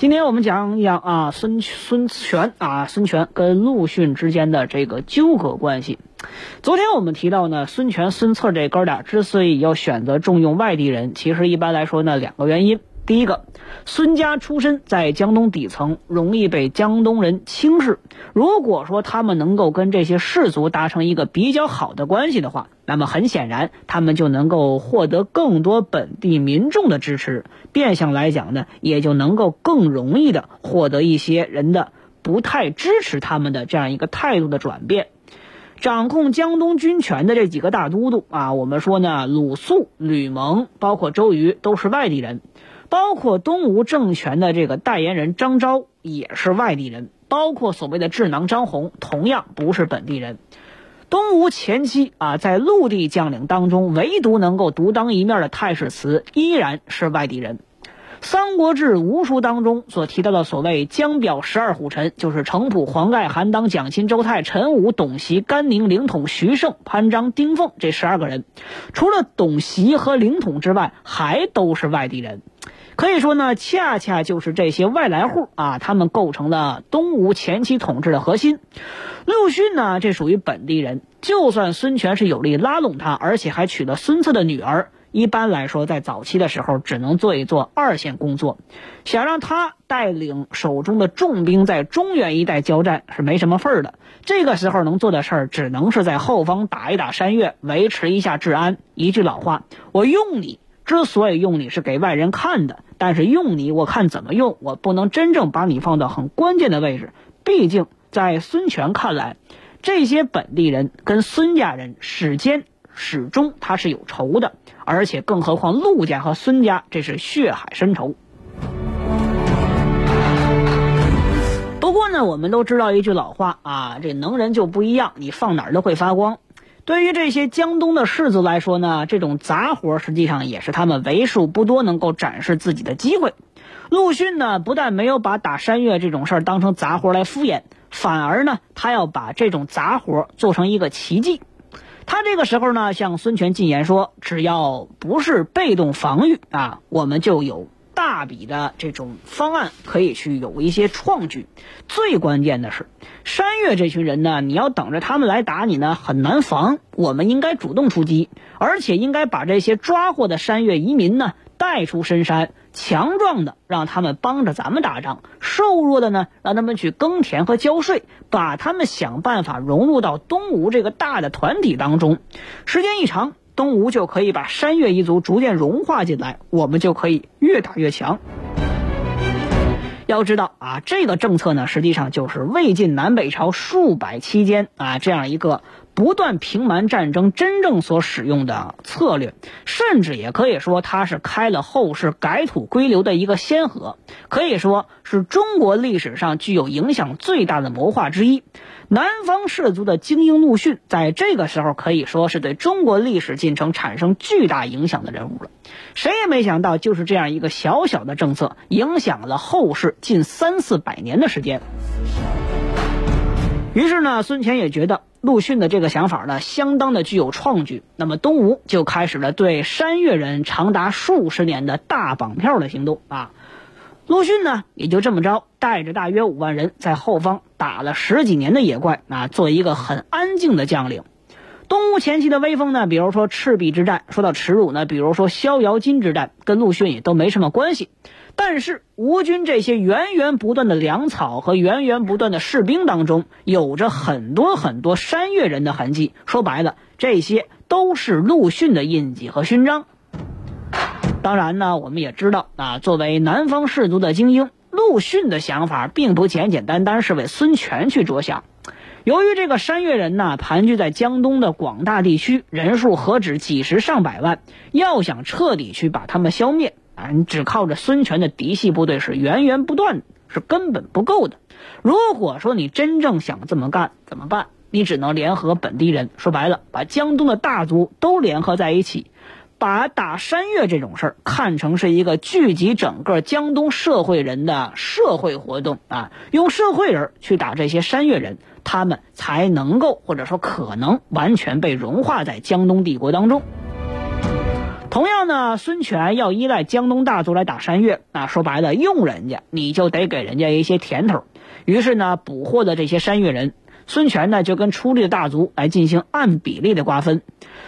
今天我们讲一讲啊，孙孙权啊，孙权跟陆逊之间的这个纠葛关系。昨天我们提到呢，孙权、孙策这哥俩之所以要选择重用外地人，其实一般来说呢，两个原因。第一个，孙家出身在江东底层，容易被江东人轻视。如果说他们能够跟这些士族达成一个比较好的关系的话，那么很显然，他们就能够获得更多本地民众的支持。变相来讲呢，也就能够更容易的获得一些人的不太支持他们的这样一个态度的转变。掌控江东军权的这几个大都督啊，我们说呢，鲁肃、吕蒙，包括周瑜，都是外地人。包括东吴政权的这个代言人张昭也是外地人，包括所谓的智囊张宏同样不是本地人。东吴前期啊，在陆地将领当中，唯独能够独当一面的太史慈依然是外地人。《三国志·吴书》当中所提到的所谓江表十二虎臣，就是程普、黄盖、韩当、蒋钦、周泰、陈武、董袭、甘宁、凌统、徐盛、潘璋、丁奉这十二个人。除了董袭和凌统之外，还都是外地人。可以说呢，恰恰就是这些外来户啊，他们构成了东吴前期统治的核心。陆逊呢，这属于本地人。就算孙权是有力拉拢他，而且还娶了孙策的女儿，一般来说，在早期的时候，只能做一做二线工作。想让他带领手中的重兵在中原一带交战，是没什么份儿的。这个时候能做的事儿，只能是在后方打一打山岳，维持一下治安。一句老话，我用你。之所以用你是给外人看的，但是用你我看怎么用，我不能真正把你放到很关键的位置。毕竟在孙权看来，这些本地人跟孙家人始间始终他是有仇的，而且更何况陆家和孙家这是血海深仇。不过呢，我们都知道一句老话啊，这能人就不一样，你放哪儿都会发光。对于这些江东的士族来说呢，这种杂活实际上也是他们为数不多能够展示自己的机会。陆逊呢，不但没有把打山岳这种事儿当成杂活来敷衍，反而呢，他要把这种杂活做成一个奇迹。他这个时候呢，向孙权进言说：“只要不是被动防御啊，我们就有。”大笔的这种方案可以去有一些创举，最关键的是山岳这群人呢，你要等着他们来打你呢，很难防。我们应该主动出击，而且应该把这些抓获的山岳移民呢带出深山，强壮的让他们帮着咱们打仗，瘦弱的呢让他们去耕田和交税，把他们想办法融入到东吴这个大的团体当中。时间一长。东吴就可以把山岳一族逐渐融化进来，我们就可以越打越强。要知道啊，这个政策呢，实际上就是魏晋南北朝数百期间啊这样一个不断平蛮战争真正所使用的策略，甚至也可以说它是开了后世改土归流的一个先河，可以说是中国历史上具有影响最大的谋划之一。南方士族的精英陆逊，在这个时候可以说是对中国历史进程产生巨大影响的人物了。谁也没想到，就是这样一个小小的政策，影响了后世近三四百年的时间。于是呢，孙权也觉得陆逊的这个想法呢，相当的具有创举。那么东吴就开始了对山越人长达数十年的大绑票的行动啊。陆逊呢，也就这么着，带着大约五万人，在后方打了十几年的野怪啊，做一个很安静的将领。东吴前期的威风呢，比如说赤壁之战，说到耻辱呢，比如说逍遥津之战，跟陆逊也都没什么关系。但是吴军这些源源不断的粮草和源源不断的士兵当中，有着很多很多山越人的痕迹。说白了，这些都是陆逊的印记和勋章。当然呢，我们也知道啊，作为南方士族的精英，陆逊的想法并不简简单单是为孙权去着想。由于这个山越人呢盘踞在江东的广大地区，人数何止几十上百万，要想彻底去把他们消灭，啊你只靠着孙权的嫡系部队是源源不断是根本不够的。如果说你真正想这么干，怎么办？你只能联合本地人，说白了，把江东的大族都联合在一起，把打山越这种事儿看成是一个聚集整个江东社会人的社会活动啊，用社会人去打这些山越人，他们才能够或者说可能完全被融化在江东帝国当中。同样呢，孙权要依赖江东大族来打山越，那说白了，用人家你就得给人家一些甜头。于是呢，捕获的这些山越人。孙权呢，就跟出力的大族来进行按比例的瓜分。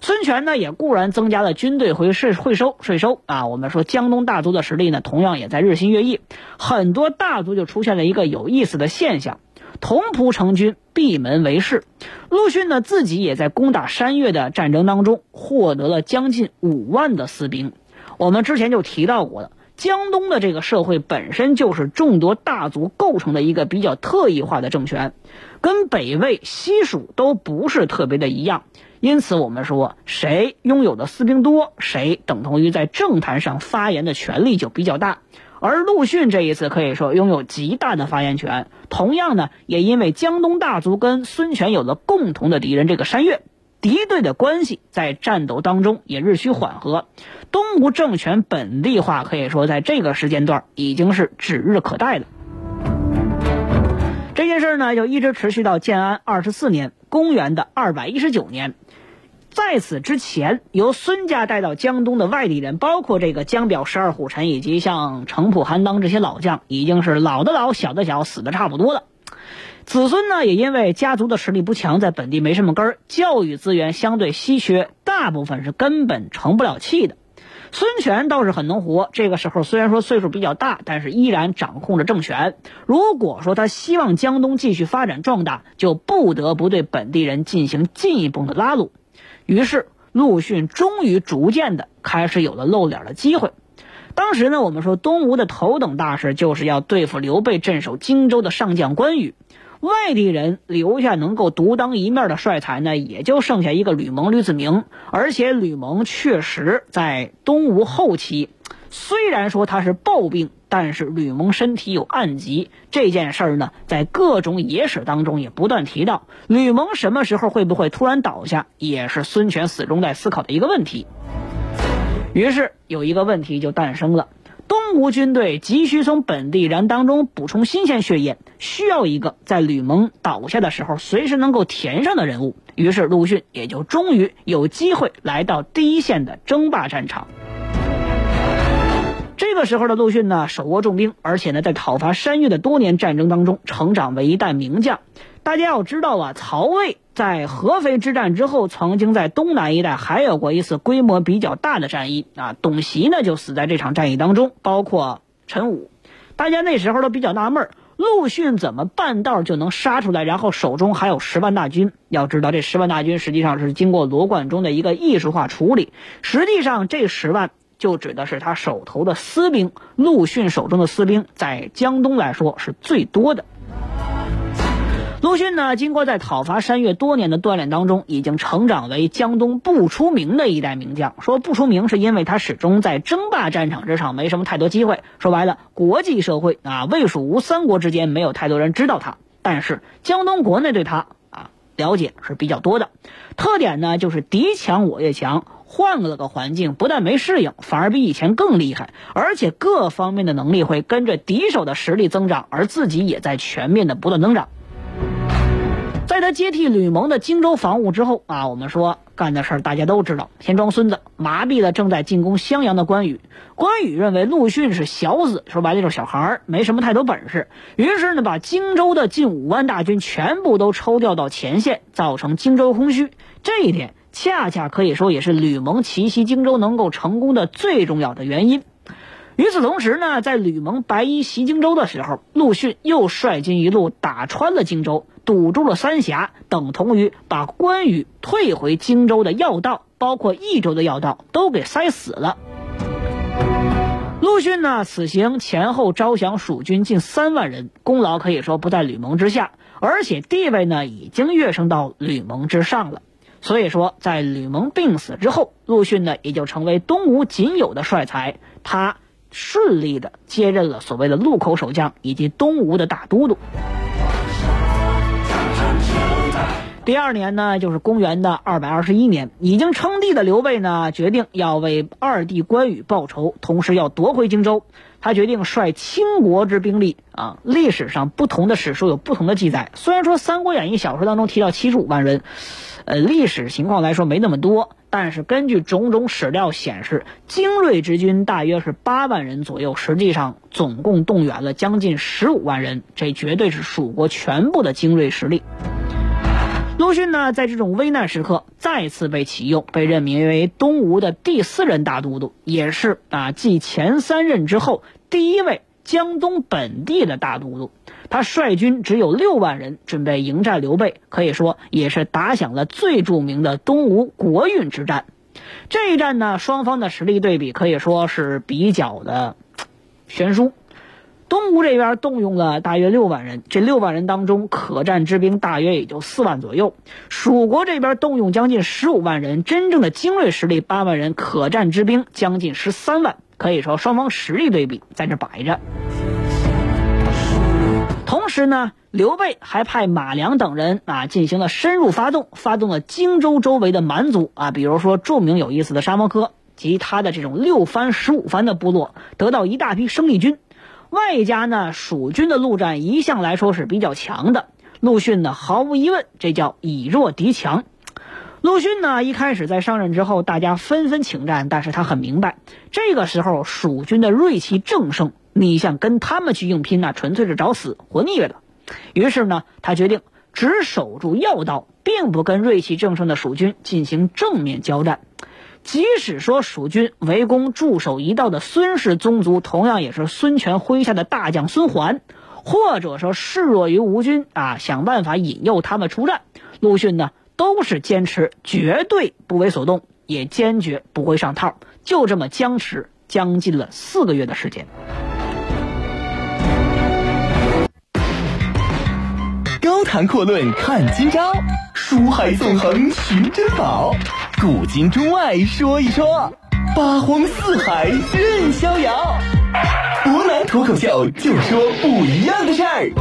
孙权呢，也固然增加了军队回税会收税收啊。我们说江东大族的实力呢，同样也在日新月异。很多大族就出现了一个有意思的现象：同仆成军，闭门为市。陆逊呢，自己也在攻打山岳的战争当中获得了将近五万的私兵。我们之前就提到过了。江东的这个社会本身就是众多大族构成的一个比较特异化的政权，跟北魏、西蜀都不是特别的一样。因此，我们说谁拥有的私兵多，谁等同于在政坛上发言的权力就比较大。而陆逊这一次可以说拥有极大的发言权。同样呢，也因为江东大族跟孙权有了共同的敌人，这个山岳。敌对的关系在战斗当中也日趋缓和，东吴政权本地化可以说在这个时间段已经是指日可待了。这件事呢，就一直持续到建安二十四年（公元的二百一十九年）。在此之前，由孙家带到江东的外地人，包括这个江表十二虎臣以及像程普、韩当这些老将，已经是老的老、小的小，死的差不多了。子孙呢，也因为家族的实力不强，在本地没什么根儿，教育资源相对稀缺，大部分是根本成不了器的。孙权倒是很能活，这个时候虽然说岁数比较大，但是依然掌控着政权。如果说他希望江东继续发展壮大，就不得不对本地人进行进一步的拉拢。于是陆逊终于逐渐的开始有了露脸的机会。当时呢，我们说东吴的头等大事就是要对付刘备镇守荆州的上将关羽。外地人留下能够独当一面的帅才呢，也就剩下一个吕蒙、吕子明。而且吕蒙确实在东吴后期，虽然说他是暴病，但是吕蒙身体有暗疾。这件事儿呢，在各种野史当中也不断提到。吕蒙什么时候会不会突然倒下，也是孙权始终在思考的一个问题。于是有一个问题就诞生了。东吴军队急需从本地人当中补充新鲜血液，需要一个在吕蒙倒下的时候随时能够填上的人物。于是陆逊也就终于有机会来到第一线的争霸战场。这个时候的陆逊呢，手握重兵，而且呢，在讨伐山越的多年战争当中，成长为一代名将。大家要知道啊，曹魏在合肥之战之后，曾经在东南一带还有过一次规模比较大的战役啊。董袭呢就死在这场战役当中，包括陈武。大家那时候都比较纳闷，陆逊怎么半道就能杀出来，然后手中还有十万大军？要知道，这十万大军实际上是经过罗贯中的一个艺术化处理，实际上这十万就指的是他手头的私兵。陆逊手中的私兵在江东来说是最多的。陆逊呢，经过在讨伐山岳多年的锻炼当中，已经成长为江东不出名的一代名将。说不出名，是因为他始终在争霸战场之上没什么太多机会。说白了，国际社会啊，魏蜀吴三国之间没有太多人知道他，但是江东国内对他啊了解是比较多的。特点呢，就是敌强我越强，换了个环境，不但没适应，反而比以前更厉害，而且各方面的能力会跟着敌手的实力增长，而自己也在全面的不断增长。在他接替吕蒙的荆州防务之后啊，我们说干的事儿大家都知道，先装孙子，麻痹了正在进攻襄阳的关羽。关羽认为陆逊是小子，说白了就是小孩儿，没什么太多本事。于是呢，把荆州的近五万大军全部都抽调到前线，造成荆州空虚。这一点恰恰可以说也是吕蒙奇袭荆州能够成功的最重要的原因。与此同时呢，在吕蒙白衣袭荆州的时候，陆逊又率军一路打穿了荆州，堵住了三峡，等同于把关羽退回荆州的要道，包括益州的要道，都给塞死了。陆逊呢，此行前后招降蜀军近三万人，功劳可以说不在吕蒙之下，而且地位呢，已经跃升到吕蒙之上了。所以说，在吕蒙病死之后，陆逊呢，也就成为东吴仅有的帅才，他。顺利的接任了所谓的路口守将以及东吴的大都督。第二年呢，就是公元的二百二十一年，已经称帝的刘备呢，决定要为二弟关羽报仇，同时要夺回荆州。他决定率倾国之兵力啊！历史上不同的史书有不同的记载。虽然说《三国演义》小说当中提到七十五万人，呃，历史情况来说没那么多，但是根据种种史料显示，精锐之军大约是八万人左右。实际上，总共动员了将近十五万人，这绝对是蜀国全部的精锐实力。陆逊呢，在这种危难时刻再次被启用，被任命为东吴的第四任大都督，也是啊继前三任之后第一位江东本地的大都督。他率军只有六万人，准备迎战刘备，可以说也是打响了最著名的东吴国运之战。这一战呢，双方的实力对比可以说是比较的悬殊。东吴这边动用了大约六万人，这六万人当中可战之兵大约也就四万左右。蜀国这边动用将近十五万人，真正的精锐实力八万人，可战之兵将近十三万。可以说双方实力对比在这摆着。同时呢，刘备还派马良等人啊进行了深入发动，发动了荆州周围的蛮族啊，比如说著名有意思的沙摩柯及他的这种六番、十五番的部落，得到一大批生力军。外加呢，蜀军的陆战一向来说是比较强的。陆逊呢，毫无疑问，这叫以弱敌强。陆逊呢，一开始在上任之后，大家纷纷请战，但是他很明白，这个时候蜀军的锐气正盛，你想跟他们去硬拼，那纯粹是找死活腻歪了。于是呢，他决定只守住要道，并不跟锐气正盛的蜀军进行正面交战。即使说蜀军围攻驻守一道的孙氏宗族，同样也是孙权麾下的大将孙桓，或者说示弱于吴军啊，想办法引诱他们出战，陆逊呢都是坚持绝对不为所动，也坚决不会上套，就这么僵持将近了四个月的时间。高谈阔论看今朝，书海纵横寻珍宝。古今中外说一说，八荒四海任逍遥。湖南脱口秀就说不一样的事儿。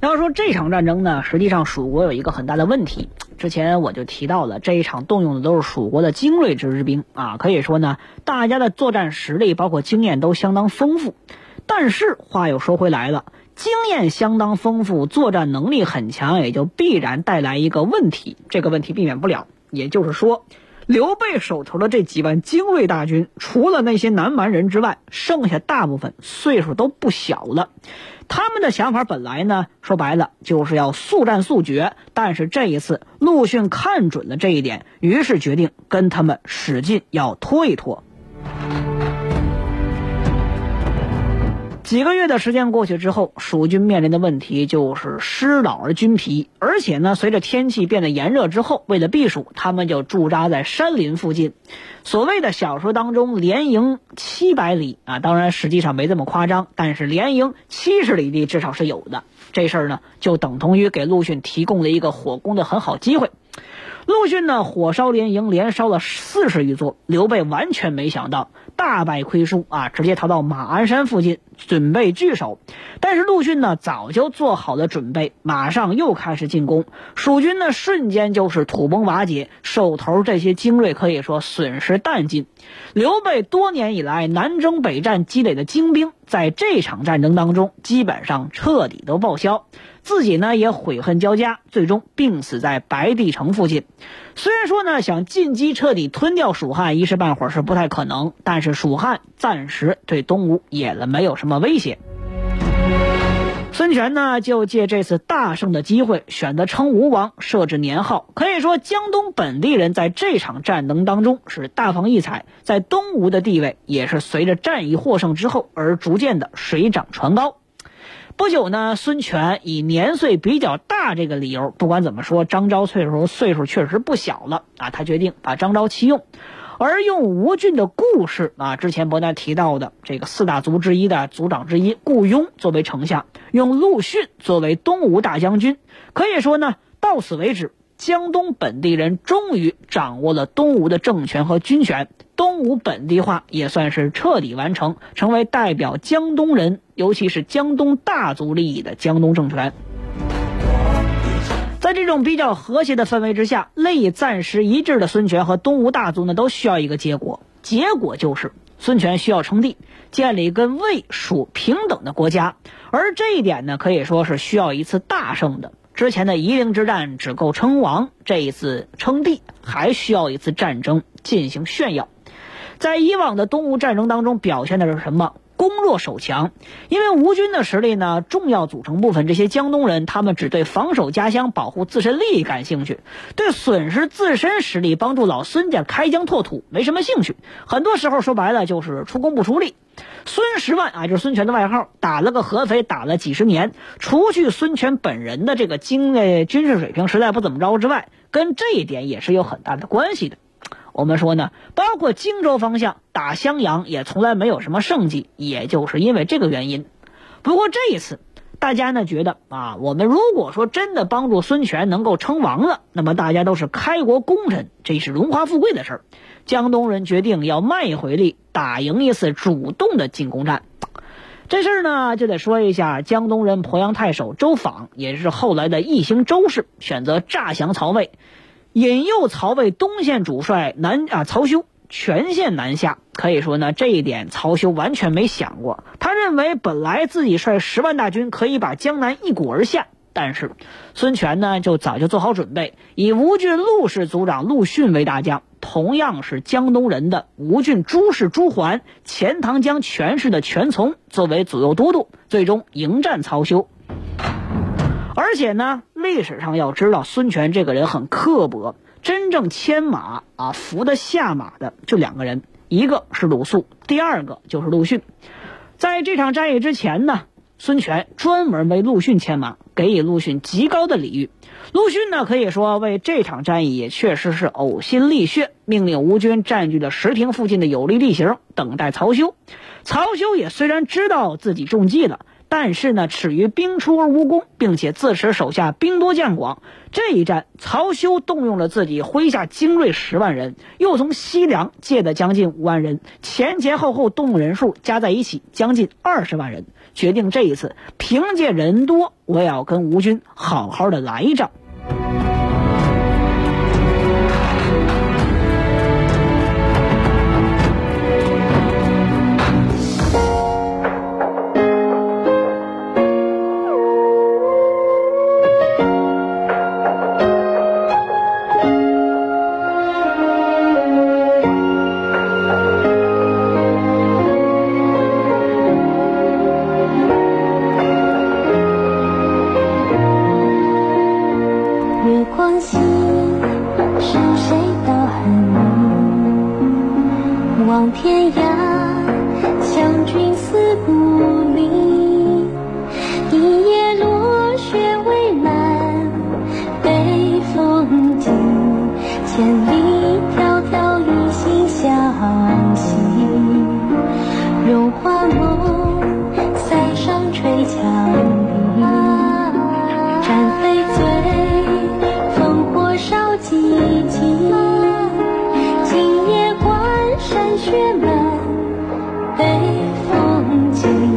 要说这场战争呢，实际上蜀国有一个很大的问题。之前我就提到了，这一场动用的都是蜀国的精锐之兵啊，可以说呢，大家的作战实力包括经验都相当丰富。但是话又说回来了。经验相当丰富，作战能力很强，也就必然带来一个问题。这个问题避免不了，也就是说，刘备手头的这几万精锐大军，除了那些南蛮人之外，剩下大部分岁数都不小了。他们的想法本来呢，说白了就是要速战速决。但是这一次，陆逊看准了这一点，于是决定跟他们使劲要拖一拖。几个月的时间过去之后，蜀军面临的问题就是师老而军疲，而且呢，随着天气变得炎热之后，为了避暑，他们就驻扎在山林附近。所谓的小说当中连营七百里啊，当然实际上没这么夸张，但是连营七十里地至少是有的。这事儿呢，就等同于给陆逊提供了一个火攻的很好机会。陆逊呢，火烧连营，连烧了四十余座。刘备完全没想到，大败亏输啊，直接逃到马鞍山附近，准备据守。但是陆逊呢，早就做好了准备，马上又开始进攻。蜀军呢，瞬间就是土崩瓦解，手头这些精锐可以说损失殆尽。刘备多年以来南征北战积累的精兵，在这场战争当中，基本上彻底都报销。自己呢也悔恨交加，最终病死在白帝城附近。虽然说呢想进击彻底吞掉蜀汉一时半会儿是不太可能，但是蜀汉暂时对东吴也了没有什么威胁。孙权呢就借这次大胜的机会，选择称吴王，设置年号。可以说江东本地人在这场战争当中是大放异彩，在东吴的地位也是随着战役获胜之后而逐渐的水涨船高。不久呢，孙权以年岁比较大这个理由，不管怎么说，张昭岁数岁数确实不小了啊，他决定把张昭弃用，而用吴郡的故事啊，之前伯南提到的这个四大族之一的族长之一顾雍作为丞相，用陆逊作为东吴大将军，可以说呢，到此为止。江东本地人终于掌握了东吴的政权和军权，东吴本地化也算是彻底完成，成为代表江东人，尤其是江东大族利益的江东政权。在这种比较和谐的氛围之下，利益暂时一致的孙权和东吴大族呢，都需要一个结果，结果就是孙权需要称帝，建立跟魏、蜀平等的国家，而这一点呢，可以说是需要一次大胜的。之前的夷陵之战只够称王，这一次称帝还需要一次战争进行炫耀。在以往的东吴战争当中，表现的是什么？攻弱守强。因为吴军的实力呢，重要组成部分这些江东人，他们只对防守家乡、保护自身利益感兴趣，对损失自身实力、帮助老孙家开疆拓土没什么兴趣。很多时候说白了就是出工不出力。孙十万啊，就是孙权的外号，打了个合肥，打了几十年。除去孙权本人的这个经诶军事水平实在不怎么着之外，跟这一点也是有很大的关系的。我们说呢，包括荆州方向打襄阳也从来没有什么胜绩，也就是因为这个原因。不过这一次，大家呢觉得啊，我们如果说真的帮助孙权能够称王了，那么大家都是开国功臣，这是荣华富贵的事儿。江东人决定要卖回力，打赢一次主动的进攻战。这事儿呢，就得说一下江东人鄱阳太守周访，也是后来的义兴周氏，选择诈降曹魏，引诱曹魏东线主帅南啊曹休全线南下。可以说呢，这一点曹休完全没想过。他认为本来自己率十万大军可以把江南一鼓而下。但是，孙权呢，就早就做好准备，以吴郡陆氏族长陆逊为大将，同样是江东人的吴郡朱氏朱桓，钱塘江权氏的权从作为左右都督，最终迎战曹休。而且呢，历史上要知道，孙权这个人很刻薄，真正牵马啊扶得下马的就两个人，一个是鲁肃，第二个就是陆逊。在这场战役之前呢。孙权专门为陆逊牵马，给予陆逊极高的礼遇。陆逊呢，可以说为这场战役也确实是呕心沥血，命令吴军占据了石亭附近的有利地形，等待曹休。曹休也虽然知道自己中计了。但是呢，耻于兵出而无功，并且自持手下兵多将广。这一战，曹休动用了自己麾下精锐十万人，又从西凉借的将近五万人，前前后后动用人数加在一起将近二十万人，决定这一次凭借人多，我也要跟吴军好好的来一仗。天涯。to